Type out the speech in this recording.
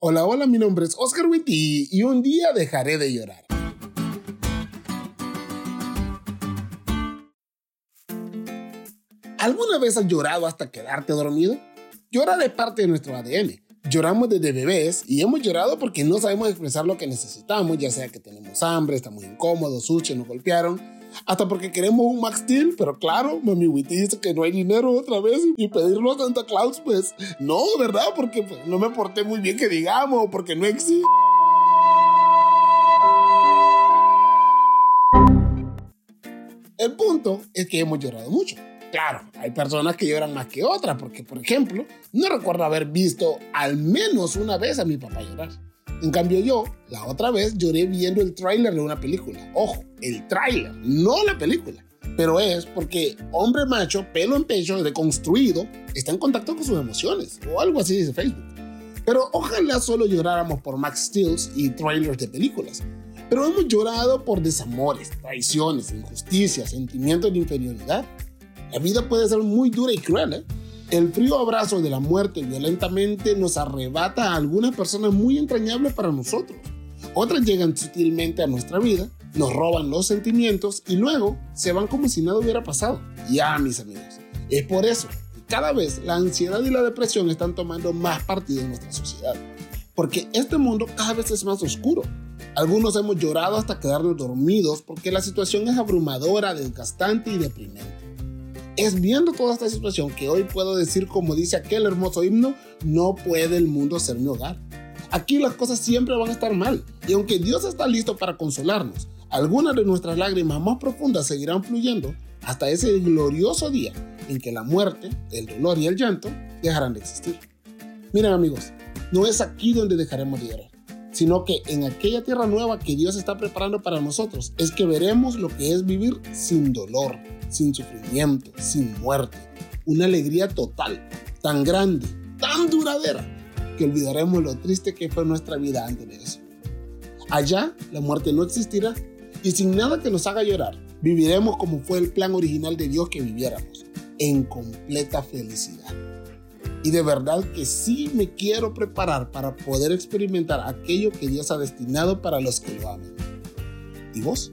Hola, hola, mi nombre es Oscar Witty y un día dejaré de llorar. ¿Alguna vez has llorado hasta quedarte dormido? Llorar es parte de nuestro ADN. Lloramos desde bebés y hemos llorado porque no sabemos expresar lo que necesitamos, ya sea que tenemos hambre, estamos incómodos, suches, nos golpearon, hasta porque queremos un Max Steel, pero claro, mami Witty dice que no hay dinero otra vez y pedirlo a Santa Claus, pues no, ¿verdad? Porque pues, no me porté muy bien que digamos, porque no existe. El punto es que hemos llorado mucho. Claro, hay personas que lloran más que otras, porque por ejemplo, no recuerdo haber visto al menos una vez a mi papá llorar. En cambio yo, la otra vez lloré viendo el tráiler de una película. Ojo, el tráiler, no la película. Pero es porque hombre macho, pelo en pecho, deconstruido, está en contacto con sus emociones. O algo así dice Facebook. Pero ojalá solo lloráramos por Max Steels y trailers de películas. Pero hemos llorado por desamores, traiciones, injusticias, sentimientos de inferioridad. La vida puede ser muy dura y cruel, ¿eh? El frío abrazo de la muerte violentamente nos arrebata a algunas personas muy entrañables para nosotros. Otras llegan sutilmente a nuestra vida, nos roban los sentimientos y luego se van como si nada hubiera pasado. Ya, mis amigos, es por eso que cada vez la ansiedad y la depresión están tomando más partido en nuestra sociedad. Porque este mundo cada vez es más oscuro. Algunos hemos llorado hasta quedarnos dormidos porque la situación es abrumadora, desgastante y deprimente. Es viendo toda esta situación que hoy puedo decir, como dice aquel hermoso himno, no puede el mundo ser mi hogar. Aquí las cosas siempre van a estar mal, y aunque Dios está listo para consolarnos, algunas de nuestras lágrimas más profundas seguirán fluyendo hasta ese glorioso día en que la muerte, el dolor y el llanto dejarán de existir. Miren amigos, no es aquí donde dejaremos de llorar, sino que en aquella tierra nueva que Dios está preparando para nosotros es que veremos lo que es vivir sin dolor, sin sufrimiento, sin muerte. Una alegría total, tan grande, tan duradera, que olvidaremos lo triste que fue nuestra vida antes de eso. Allá la muerte no existirá y sin nada que nos haga llorar, viviremos como fue el plan original de Dios que viviéramos, en completa felicidad. Y de verdad que sí me quiero preparar para poder experimentar aquello que Dios ha destinado para los que lo aman. ¿Y vos?